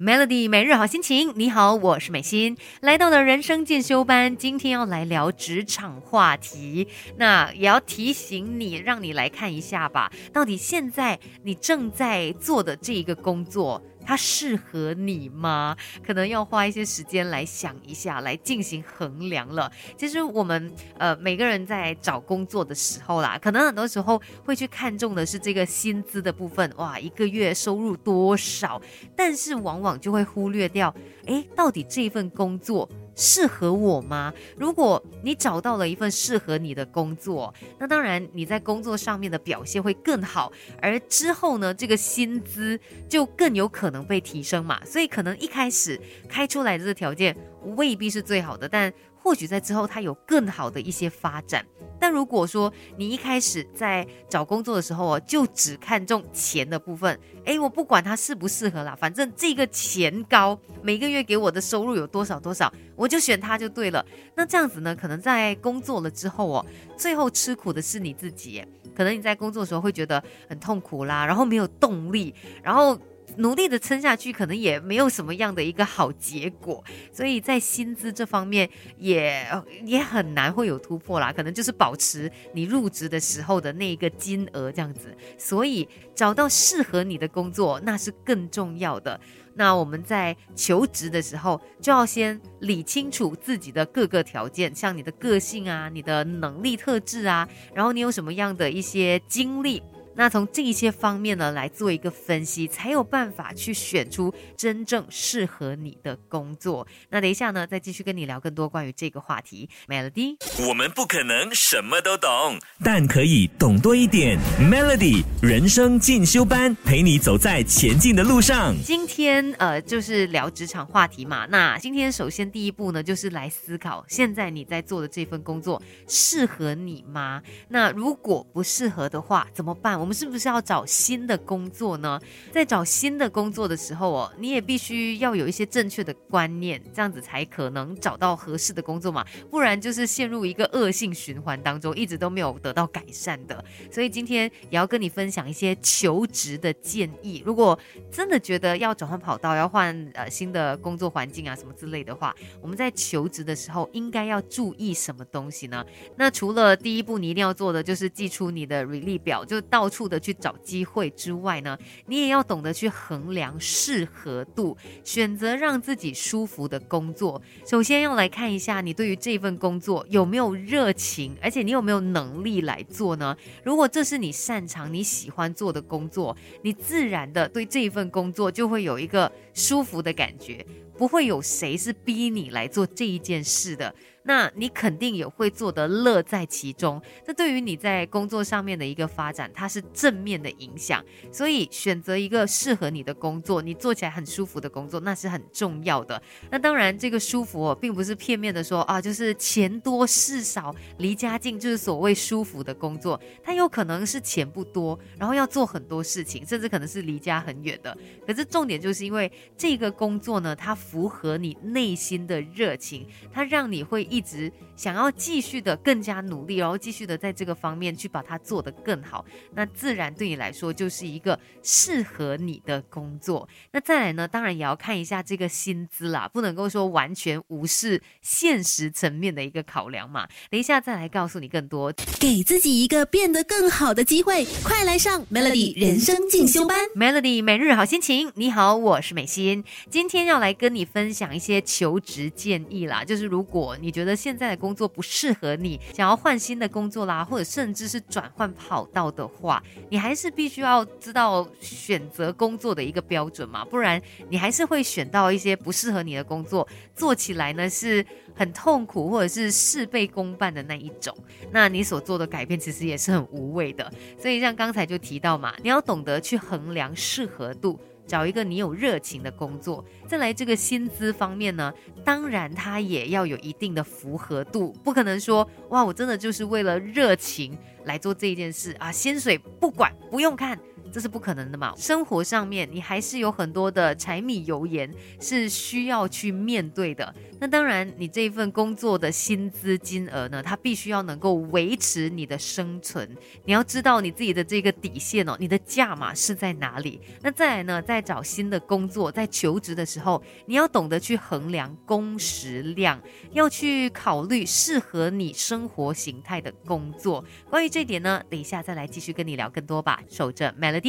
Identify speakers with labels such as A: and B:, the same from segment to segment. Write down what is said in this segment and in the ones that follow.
A: Melody 每日好心情，你好，我是美心，来到了人生进修班，今天要来聊职场话题，那也要提醒你，让你来看一下吧，到底现在你正在做的这一个工作。它适合你吗？可能要花一些时间来想一下，来进行衡量了。其实我们呃每个人在找工作的时候啦，可能很多时候会去看重的是这个薪资的部分，哇，一个月收入多少？但是往往就会忽略掉，哎，到底这份工作。适合我吗？如果你找到了一份适合你的工作，那当然你在工作上面的表现会更好，而之后呢，这个薪资就更有可能被提升嘛。所以可能一开始开出来的这个条件未必是最好的，但。或许在之后，他有更好的一些发展。但如果说你一开始在找工作的时候哦，就只看重钱的部分，诶，我不管他适不适合啦，反正这个钱高，每个月给我的收入有多少多少，我就选他就对了。那这样子呢，可能在工作了之后哦，最后吃苦的是你自己，可能你在工作的时候会觉得很痛苦啦，然后没有动力，然后。努力的撑下去，可能也没有什么样的一个好结果，所以在薪资这方面也也很难会有突破啦。可能就是保持你入职的时候的那一个金额这样子。所以找到适合你的工作，那是更重要的。那我们在求职的时候，就要先理清楚自己的各个条件，像你的个性啊、你的能力特质啊，然后你有什么样的一些经历。那从这一些方面呢来做一个分析，才有办法去选出真正适合你的工作。那等一下呢，再继续跟你聊更多关于这个话题。Melody，
B: 我们不可能什么都懂，但可以懂多一点。Melody 人生进修班，陪你走在前进的路上。
A: 今天呃，就是聊职场话题嘛。那今天首先第一步呢，就是来思考现在你在做的这份工作适合你吗？那如果不适合的话，怎么办？我们是不是要找新的工作呢？在找新的工作的时候哦，你也必须要有一些正确的观念，这样子才可能找到合适的工作嘛。不然就是陷入一个恶性循环当中，一直都没有得到改善的。所以今天也要跟你分享一些求职的建议。如果真的觉得要转换跑道，要换呃新的工作环境啊什么之类的话，我们在求职的时候应该要注意什么东西呢？那除了第一步你一定要做的就是寄出你的履历表，就到。处的去找机会之外呢，你也要懂得去衡量适合度，选择让自己舒服的工作。首先要来看一下你对于这份工作有没有热情，而且你有没有能力来做呢？如果这是你擅长、你喜欢做的工作，你自然的对这一份工作就会有一个舒服的感觉，不会有谁是逼你来做这一件事的。那你肯定也会做得乐在其中，这对于你在工作上面的一个发展，它是正面的影响。所以选择一个适合你的工作，你做起来很舒服的工作，那是很重要的。那当然，这个舒服，并不是片面的说啊，就是钱多事少，离家近，就是所谓舒服的工作。它有可能是钱不多，然后要做很多事情，甚至可能是离家很远的。可是重点就是因为这个工作呢，它符合你内心的热情，它让你会。一直想要继续的更加努力，然后继续的在这个方面去把它做得更好，那自然对你来说就是一个适合你的工作。那再来呢，当然也要看一下这个薪资啦，不能够说完全无视现实层面的一个考量嘛。等一下再来告诉你更多，
C: 给自己一个变得更好的机会，快来上 Melody 人生进修班
A: ，Melody 每日好心情。你好，我是美心，今天要来跟你分享一些求职建议啦，就是如果你觉得觉得现在的工作不适合你，想要换新的工作啦，或者甚至是转换跑道的话，你还是必须要知道选择工作的一个标准嘛，不然你还是会选到一些不适合你的工作，做起来呢是很痛苦，或者是事倍功半的那一种。那你所做的改变其实也是很无谓的。所以像刚才就提到嘛，你要懂得去衡量适合度。找一个你有热情的工作，再来这个薪资方面呢，当然它也要有一定的符合度，不可能说哇，我真的就是为了热情来做这件事啊，薪水不管不用看。这是不可能的嘛。生活上面你还是有很多的柴米油盐是需要去面对的。那当然，你这一份工作的薪资金额呢，它必须要能够维持你的生存。你要知道你自己的这个底线哦，你的价码是在哪里？那再来呢，在找新的工作，在求职的时候，你要懂得去衡量工时量，要去考虑适合你生活形态的工作。关于这点呢，等一下再来继续跟你聊更多吧。守着 Melody，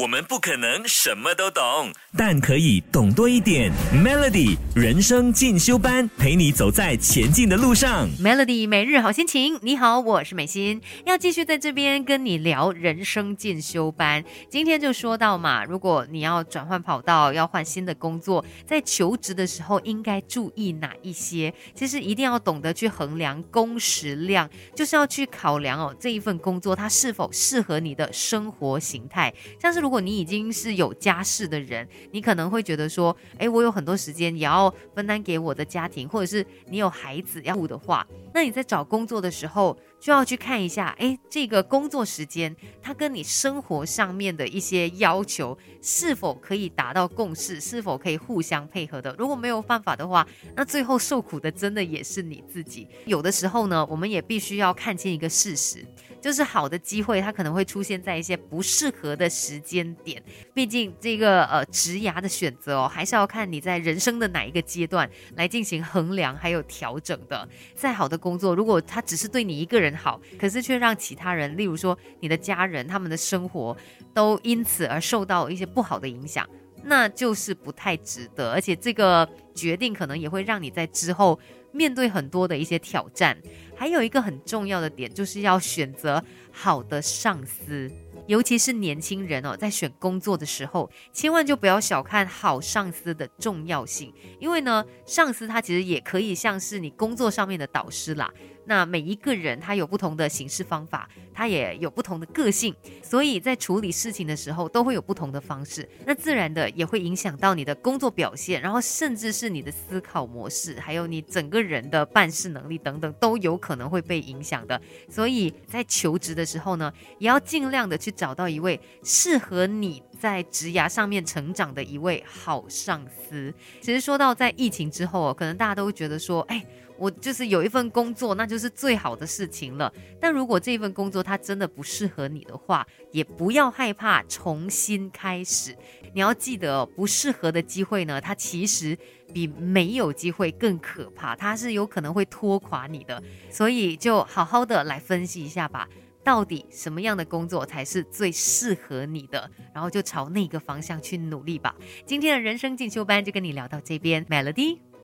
B: 我们不可能什么都懂，但可以懂多一点。Melody 人生进修班。陪你走在前进的路上
A: ，Melody 每日好心情。你好，我是美心，要继续在这边跟你聊人生进修班。今天就说到嘛，如果你要转换跑道，要换新的工作，在求职的时候应该注意哪一些？其实一定要懂得去衡量工时量，就是要去考量哦，这一份工作它是否适合你的生活形态。像是如果你已经是有家室的人，你可能会觉得说，哎，我有很多时间也要分担给我的家。庭，或者是你有孩子要顾的话，那你在找工作的时候就要去看一下，哎，这个工作时间它跟你生活上面的一些要求是否可以达到共识，是否可以互相配合的。如果没有办法的话，那最后受苦的真的也是你自己。有的时候呢，我们也必须要看清一个事实。就是好的机会，它可能会出现在一些不适合的时间点。毕竟这个呃职涯的选择哦，还是要看你在人生的哪一个阶段来进行衡量还有调整的。再好的工作，如果它只是对你一个人好，可是却让其他人，例如说你的家人，他们的生活都因此而受到一些不好的影响，那就是不太值得。而且这个决定可能也会让你在之后。面对很多的一些挑战，还有一个很重要的点，就是要选择好的上司，尤其是年轻人哦，在选工作的时候，千万就不要小看好上司的重要性，因为呢，上司他其实也可以像是你工作上面的导师啦。那每一个人他有不同的行事方法，他也有不同的个性，所以在处理事情的时候都会有不同的方式。那自然的也会影响到你的工作表现，然后甚至是你的思考模式，还有你整个人的办事能力等等，都有可能会被影响的。所以在求职的时候呢，也要尽量的去找到一位适合你在职涯上面成长的一位好上司。其实说到在疫情之后，可能大家都会觉得说，哎。我就是有一份工作，那就是最好的事情了。但如果这份工作它真的不适合你的话，也不要害怕重新开始。你要记得，不适合的机会呢，它其实比没有机会更可怕，它是有可能会拖垮你的。所以就好好的来分析一下吧，到底什么样的工作才是最适合你的，然后就朝那个方向去努力吧。今天的人生进修班就跟你聊到这边，Melody。